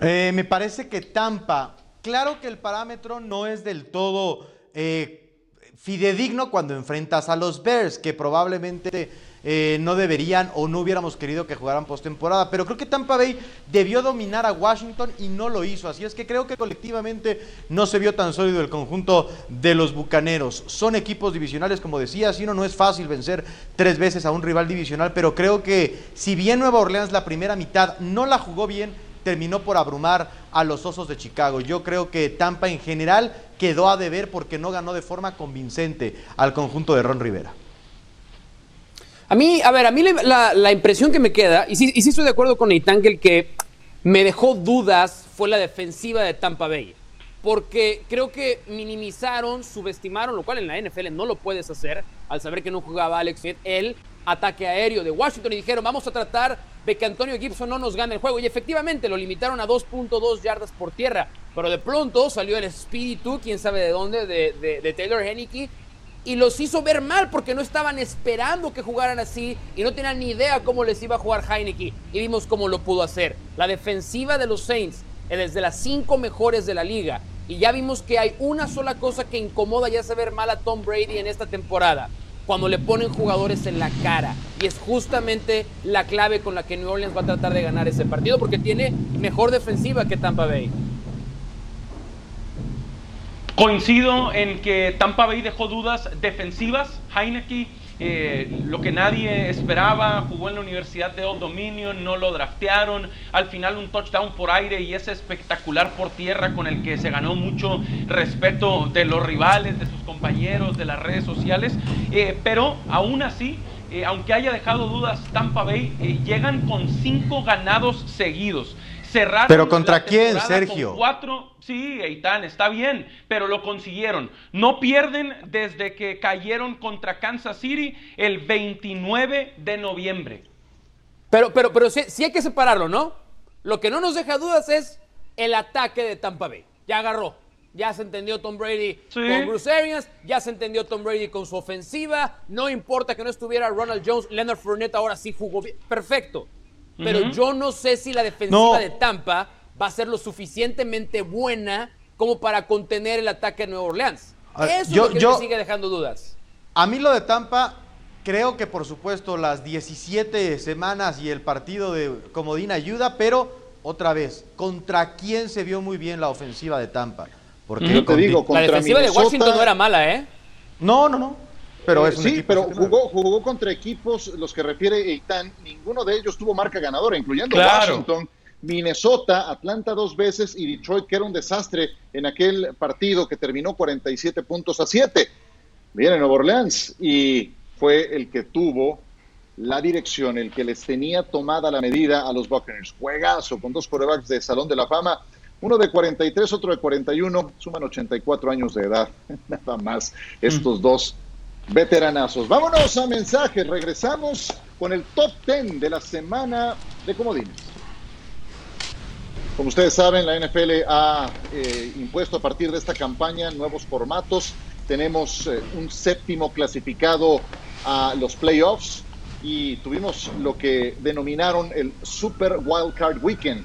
B: Eh, me parece que Tampa, claro que el parámetro no es del todo eh, fidedigno cuando enfrentas a los Bears, que probablemente eh, no deberían o no hubiéramos querido que jugaran postemporada, pero creo que Tampa Bay debió dominar a Washington y no lo hizo, así es que creo que colectivamente no se vio tan sólido el conjunto de los Bucaneros. Son equipos divisionales, como decía, si uno no es fácil vencer tres veces a un rival divisional, pero creo que si bien Nueva Orleans la primera mitad no la jugó bien, terminó por abrumar a los Osos de Chicago. Yo creo que Tampa en general quedó a deber porque no ganó de forma convincente al conjunto de Ron Rivera.
C: A mí, a ver, a mí la, la- impresión que me queda, y sí, y sí estoy de acuerdo con Eitan, que el que me dejó dudas fue la defensiva de Tampa Bay. Porque creo que minimizaron, subestimaron, lo cual en la NFL no lo puedes hacer, al saber que no jugaba Alex Smith, el ataque aéreo de Washington y dijeron, vamos a tratar de que Antonio Gibson no nos gane el juego. Y efectivamente lo limitaron a 2.2 yardas por tierra. Pero de pronto salió el espíritu, quién sabe de dónde, de, de- de Taylor Henneke, y los hizo ver mal porque no estaban esperando que jugaran así y no tenían ni idea cómo les iba a jugar Heineke y vimos cómo lo pudo hacer. La defensiva de los Saints es de las cinco mejores de la liga y ya vimos que hay una sola cosa que incomoda y hace ver mal a Tom Brady en esta temporada cuando le ponen jugadores en la cara y es justamente la clave con la que New Orleans va a tratar de ganar ese partido porque tiene mejor defensiva que Tampa Bay.
D: Coincido en que Tampa Bay dejó dudas defensivas. Heineke, eh, lo que nadie esperaba, jugó en la Universidad de Old Dominion, no lo draftearon. Al final un touchdown por aire y ese espectacular por tierra con el que se ganó mucho respeto de los rivales, de sus compañeros, de las redes sociales. Eh, pero aún así, eh, aunque haya dejado dudas Tampa Bay, llegan con cinco ganados seguidos. Cerraron
B: ¿Pero contra
D: la
B: quién, Sergio?
D: con cuatro, sí, Eitan, está bien, pero lo consiguieron. No pierden desde que cayeron contra Kansas City el 29 de noviembre.
C: Pero, pero, pero sí, sí hay que separarlo, ¿no? Lo que no nos deja dudas es el ataque de Tampa Bay. Ya agarró. Ya se entendió Tom Brady
D: Sí.
C: con Bruce Arians, ya se entendió Tom Brady con su ofensiva. No importa que no estuviera Ronald Jones, Leonard Fournette ahora sí jugó bien. Perfecto. Pero yo no sé si la defensiva
B: No.
C: de Tampa va a ser lo suficientemente buena como para contener el ataque de Nueva Orleans. Eso
B: yo-
C: es lo que
B: yo-
C: me sigue dejando dudas.
B: A mí lo de Tampa, creo que por supuesto las 17 semanas y el partido de Comodín ayuda, pero otra vez, ¿contra quién se vio muy bien la ofensiva de Tampa? Porque
A: Yo te digo,
C: La
A: contra
C: defensiva de Washington no era mala, ¿eh?
B: No, no, no. Pero
A: Eh,
B: es
A: sí, pero jugó, jugó contra equipos, los que refiere Eitan, ninguno de ellos tuvo marca ganadora, incluyendo
D: Claro.
A: Washington, Minnesota, Atlanta dos veces y Detroit, que era un desastre en aquel partido que terminó 47 puntos a 7. Viene Nueva Orleans y fue el que tuvo la dirección, el que les tenía tomada la medida a los Buccaneers. Juegazo con dos corebacks de Salón de la Fama, uno de 43, otro de 41, suman 84 años de edad, nada más estos dos veteranazos. Vámonos a mensajes, regresamos con el top 10 de la semana de Comodines. Como ustedes saben, la NFL ha eh, impuesto a partir de esta campaña nuevos formatos. Tenemos eh, un séptimo clasificado a los playoffs y tuvimos lo que denominaron el Super Wild Card Weekend.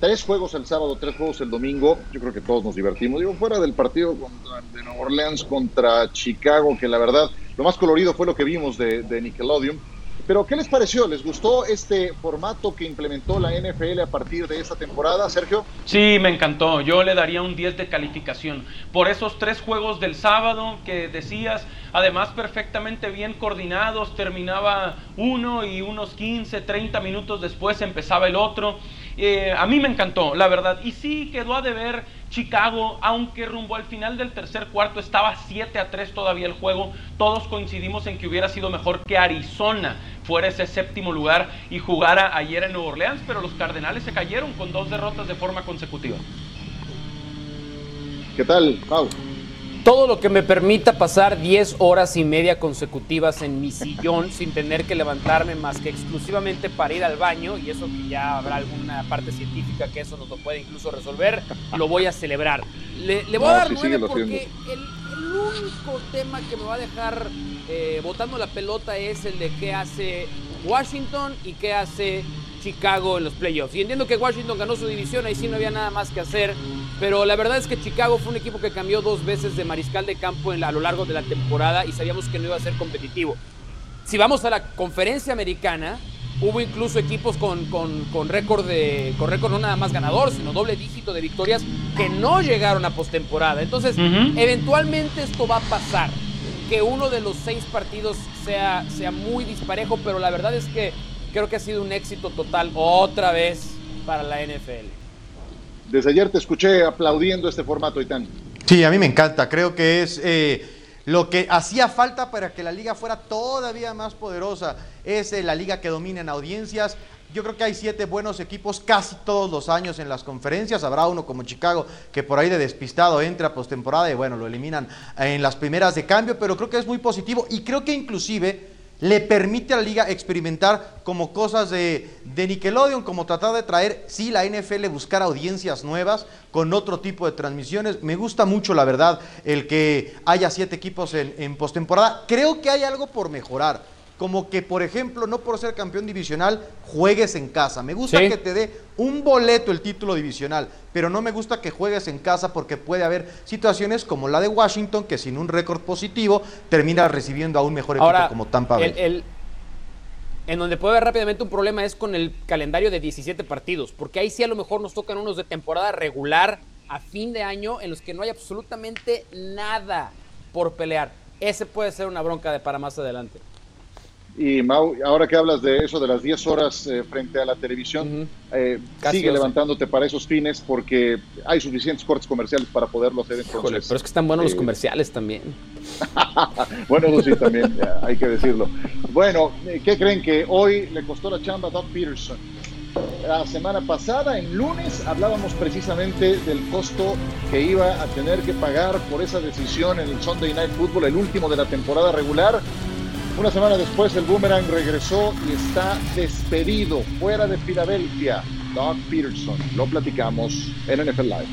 A: Tres juegos el sábado, tres juegos el domingo. Yo creo que todos nos divertimos. Digo, fuera del partido contra, de Nueva Orleans contra Chicago, que la verdad lo más colorido fue lo que vimos de, de Nickelodeon. Pero, ¿qué les pareció? ¿Les gustó este formato que implementó la NFL a partir de esta temporada, Sergio?
D: Sí, me encantó. Yo le daría un 10 de calificación. Por esos tres juegos del sábado que decías, además perfectamente bien coordinados, terminaba uno y unos 15, 30 minutos después empezaba el otro. Eh, a mí me encantó, la verdad. Y sí quedó a deber Chicago, aunque rumbo al final del tercer cuarto estaba 7 a 3 todavía el juego. Todos coincidimos en que hubiera sido mejor que Arizona fuera ese séptimo lugar y jugara ayer en Nueva Orleans, pero los Cardenales se cayeron con dos derrotas de forma consecutiva.
A: ¿Qué tal, Pau?
C: Todo lo que me permita pasar 10 horas y media consecutivas en mi sillón sin tener que levantarme más que exclusivamente para ir al baño, y eso que ya habrá alguna parte científica que eso nos lo puede incluso resolver, lo voy a celebrar. Le, le voy
A: No,
C: a dar
A: sí,
C: 9
A: síguelo
C: porque el, el único tema que me va a dejar eh, botando la pelota es el de qué hace Washington y qué hace Chicago en los playoffs. Y entiendo que Washington ganó su división, ahí sí no había nada más que hacer, pero la verdad es que Chicago fue un equipo que cambió dos veces de mariscal de campo en la- a lo largo de la temporada y sabíamos que no iba a ser competitivo. Si vamos a la conferencia americana, hubo incluso equipos con, con, con récord de con récord no nada más ganador, sino doble dígito de victorias que no llegaron a postemporada. Entonces, eventualmente esto va a pasar. Que uno de los seis partidos sea, sea muy disparejo, pero la verdad es que creo que ha sido un éxito total otra vez para la NFL.
A: Desde ayer te escuché aplaudiendo este formato, Itán.
B: Sí, a mí me encanta. Creo que es eh, lo que hacía falta para que la liga fuera todavía más poderosa. Es eh, la liga que domina en audiencias. Yo creo que hay siete buenos equipos casi todos los años en las conferencias. Habrá uno como Chicago que por ahí de despistado entra a postemporada y bueno, lo eliminan en las primeras de cambio, pero creo que es muy positivo y creo que inclusive le permite a la liga experimentar como cosas de, de Nickelodeon, como tratar de traer, sí, la NFL buscar audiencias nuevas con otro tipo de transmisiones. Me gusta mucho, la verdad, el que haya siete equipos en, en postemporada. Creo que hay algo por mejorar. Como que, por ejemplo, no por ser campeón divisional, juegues en casa. Me gusta
C: Sí.
B: que te dé un boleto el título divisional, pero no me gusta que juegues en casa porque puede haber situaciones como la de Washington, que sin un récord positivo termina recibiendo a un mejor equipo como Tampa Bay.
C: el- el- en donde puede haber rápidamente un problema es con el calendario de 17 partidos, porque ahí sí a lo mejor nos tocan unos de temporada regular a fin de año en los que no hay absolutamente nada por pelear. Ese puede ser una bronca de para más adelante.
A: Y Mau, ahora que hablas de eso, de las 10 horas eh, frente a la televisión, eh,
C: Casi
A: sigue
C: 12.
A: levantándote para esos fines porque hay suficientes cortes comerciales para poderlo hacer. Entonces,
C: Híjole, pero es que están buenos los
A: eh,
C: comerciales también.
A: bueno, eso sí, también hay que decirlo. Bueno, eh, ¿qué creen que hoy le costó la chamba a Doug Peterson? la semana pasada, en lunes, hablábamos precisamente del costo que iba a tener que pagar por esa decisión en el Sunday Night Football, el último de la temporada regular. Una semana después el Boomerang regresó y está despedido fuera de Filadelfia. Doug Peterson, lo platicamos en NFL Live.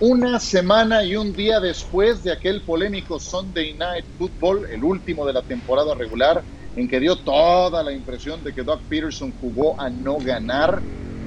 A: Una semana y un día después de aquel polémico Sunday Night Football, el último de la temporada regular, en que dio toda la impresión de que Doug Peterson jugó a no ganar,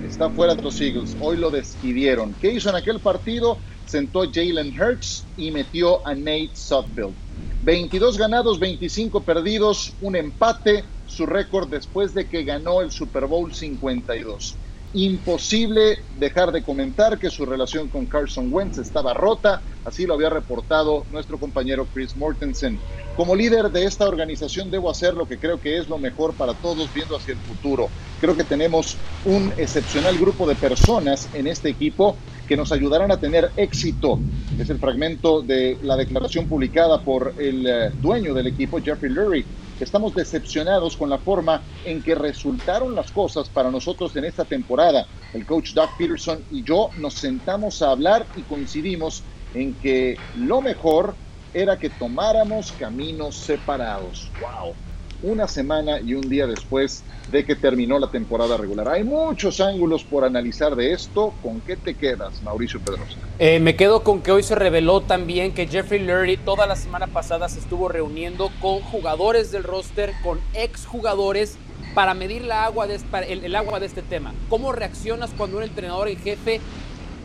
A: está fuera de los Eagles. Hoy lo despidieron. ¿Qué hizo en aquel partido? Sentó Jalen Hurts y metió a Nate Sudfeld. 22 ganados, 25 perdidos, un empate, su récord después de que ganó el Super Bowl 52 imposible dejar de comentar que su relación con Carson Wentz estaba rota, así lo había reportado nuestro compañero Chris Mortensen. Como líder de esta organización debo hacer lo que creo que es lo mejor para todos viendo hacia el futuro. Creo que tenemos un excepcional grupo de personas en este equipo que nos ayudarán a tener éxito. Es el fragmento de la declaración publicada por el eh, dueño del equipo, Jeffrey Lurie Estamos decepcionados con la forma en que resultaron las cosas para nosotros en esta temporada. El coach Doug Peterson y yo nos sentamos a hablar y coincidimos en que lo mejor era que tomáramos caminos separados. ¡Wow! Una semana y un día después de que terminó la temporada regular. Hay muchos ángulos por analizar de esto. ¿Con qué te quedas, Mauricio Pedrosa?
C: Eh, me quedo con que hoy se reveló también que Jeffrey Lurie toda la semana pasada se estuvo reuniendo con jugadores del roster, con exjugadores, para medir la agua de, el, agua de este tema. ¿Cómo reaccionas cuando un entrenador en jefe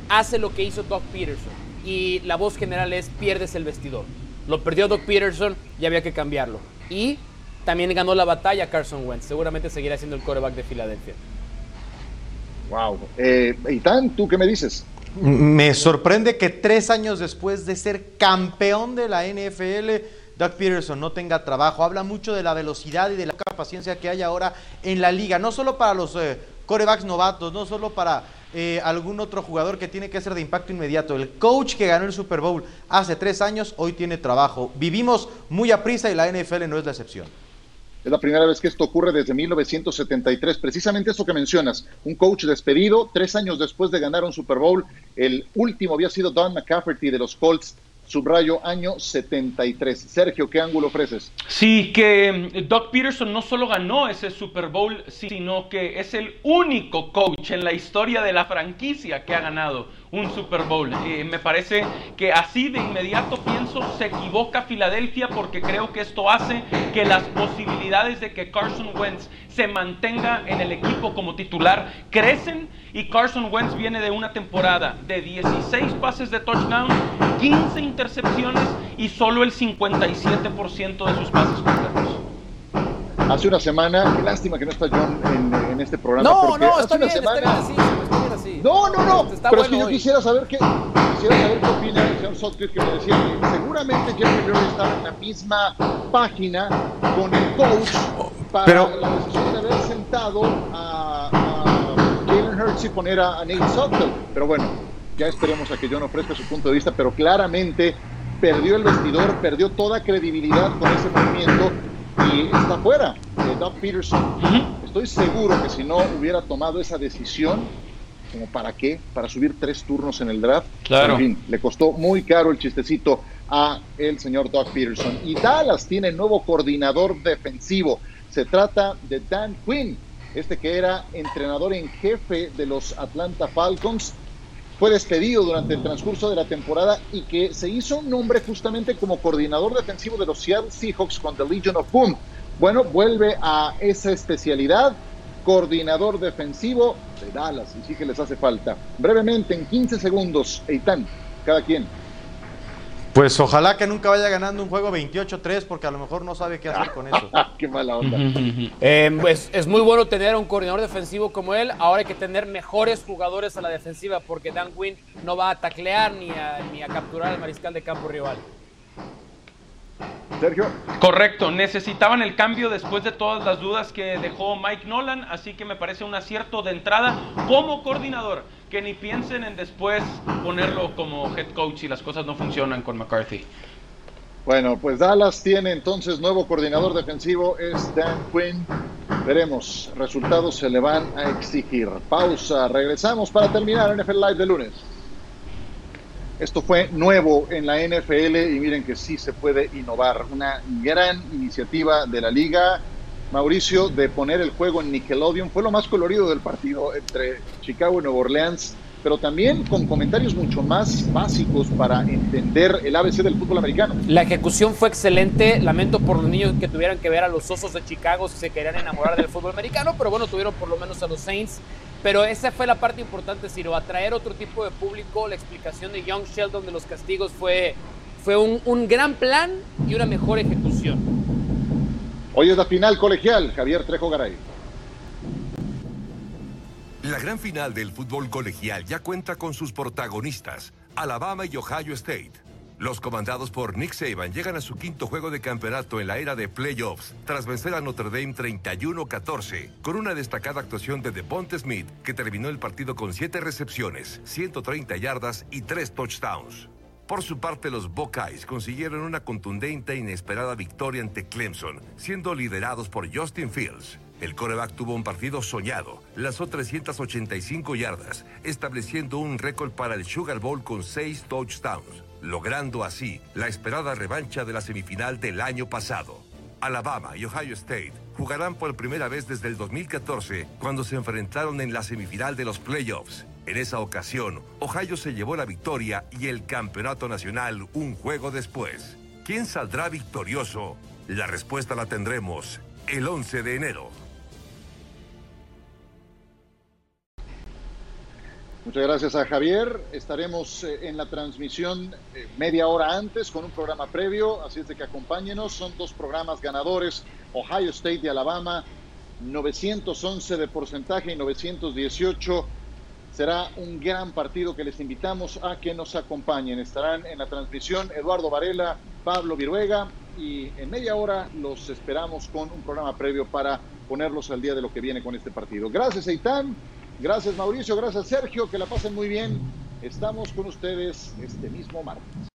C: hace lo que hizo Doc Peterson? Y la voz general es, pierdes el vestidor. Lo perdió Doc Peterson y había que cambiarlo. Y también ganó la batalla Carson Wentz. Seguramente seguirá siendo el quarterback de Filadelfia.
A: Wow. Eh, Itán, ¿tú qué me dices?
B: Me sorprende que tres años después de ser campeón de la NFL, Doug Peterson no tenga trabajo. Habla mucho de la velocidad y de la paciencia que hay ahora en la liga, no solo para los eh, corebacks novatos, no solo para eh, algún otro jugador que tiene que ser de impacto inmediato. El coach que ganó el Super Bowl hace tres años, hoy tiene trabajo. Vivimos muy a prisa y la NFL no es la excepción.
A: Es la primera vez que esto ocurre desde 1973. Precisamente eso que mencionas, un coach despedido tres años después de ganar un Super Bowl. El último había sido Don McCafferty de los Colts subrayo año 73. Sergio, ¿qué ángulo ofreces?
D: Sí, que mm, Doug Peterson no solo ganó ese Super Bowl, sino que es el único coach en la historia de la franquicia que ha ganado un Super Bowl. Eh, me parece que así de inmediato pienso se equivoca Filadelfia porque creo que esto hace que las posibilidades de que Carson Wentz se mantenga en el equipo como titular crecen y Carson Wentz viene de una temporada de 16 pases de touchdown, 15 intercepciones y solo el 57% de sus pases completos.
A: Hace una semana, qué lástima que no está John en, este programa.
C: No, no, está bien, está bien así, así.
A: No, no, no. pero es que yo quisiera saber qué, quisiera saber qué opina el señor Sotker que me decía que seguramente Jerry Murray estaba en la misma página con el coach para pero... la decisión de haber sentado a, a Jalen Hurts y poner a, Nate Sutton. Pero bueno, ya esperemos a que John ofrezca su punto de vista, pero claramente perdió el vestidor, perdió toda credibilidad con ese movimiento y está fuera de Doug Peterson. Estoy seguro que si no hubiera tomado esa decisión, como para qué, para subir tres turnos en el draft,
D: claro.
A: en fin, le costó muy caro el chistecito a el señor Doug Peterson. Y Dallas tiene nuevo coordinador defensivo. Se trata de Dan Quinn, este que era entrenador en jefe de los Atlanta Falcons. Fue despedido durante el transcurso de la temporada y que se hizo un nombre justamente como coordinador defensivo de los Seattle Seahawks con The Legion of Boom. Bueno, vuelve a esa especialidad, coordinador defensivo de Dallas, y sí que les hace falta. Brevemente, en 15 segundos, Eitan, cada quien.
B: Pues ojalá que nunca vaya ganando un juego 28-3 porque a lo mejor no sabe qué hacer con eso.
A: qué mala onda.
C: Eh, pues es muy bueno tener un coordinador defensivo como él. Ahora hay que tener mejores jugadores a la defensiva porque Dan Quinn no va a taclear ni a, ni a capturar al mariscal de campo rival.
A: Sergio.
D: Correcto, necesitaban el cambio después de todas las dudas que dejó Mike Nolan, así que me parece un acierto de entrada como coordinador que ni piensen en después ponerlo como head coach si las cosas no funcionan con McCarthy.
A: Bueno, pues Dallas tiene entonces nuevo coordinador defensivo, es Dan Quinn. Veremos, resultados se le van a exigir. Pausa, regresamos para terminar NFL Live de lunes. Esto fue nuevo en la NFL y miren que sí se puede innovar. Una gran iniciativa de la liga, Mauricio, de poner el juego en Nickelodeon. Fue lo más colorido del partido entre Chicago y Nueva Orleans pero también con comentarios mucho más básicos para entender el ABC del fútbol americano.
C: La ejecución fue excelente. Lamento por los niños que tuvieran que ver a los osos de Chicago si se querían enamorar del fútbol americano, pero bueno, tuvieron por lo menos a los Saints. Pero esa fue la parte importante, Ciro, atraer otro tipo de público. La explicación de Young Sheldon de los castigos fue, fue un, un gran plan y una mejor ejecución.
A: Hoy es la final colegial, Javier Trejo Garay.
K: La gran final del fútbol colegial ya cuenta con sus protagonistas, Alabama y Ohio State. Los comandados por Nick Saban llegan a su quinto juego de campeonato en la era de playoffs, tras vencer a Notre Dame 31-14, con una destacada actuación de Devonta Smith, que terminó el partido con 7 recepciones, 130 yardas y 3 touchdowns. Por su parte, los Buckeyes consiguieron una contundente e inesperada victoria ante Clemson, siendo liderados por Justin Fields. El coreback tuvo un partido soñado, lanzó 385 yardas, estableciendo un récord para el Sugar Bowl con seis touchdowns, logrando así la esperada revancha de la semifinal del año pasado. Alabama y Ohio State jugarán por primera vez desde el 2014, cuando se enfrentaron en la semifinal de los playoffs. En esa ocasión, Ohio se llevó la victoria y el campeonato nacional un juego después. ¿Quién saldrá victorioso? La respuesta la tendremos el 11 de enero.
A: Muchas gracias a Javier. Estaremos eh, en la transmisión eh, media hora antes con un programa previo, así es de que acompáñenos. Son dos programas ganadores, Ohio State y Alabama, 911 de porcentaje y 918. Será un gran partido que les invitamos a que nos acompañen. Estarán en la transmisión Eduardo Varela, Pablo Viruega y en media hora los esperamos con un programa previo para ponerlos al día de lo que viene con este partido. Gracias, Eitan. Gracias Mauricio, gracias Sergio, que la pasen muy bien. Estamos con ustedes este mismo martes.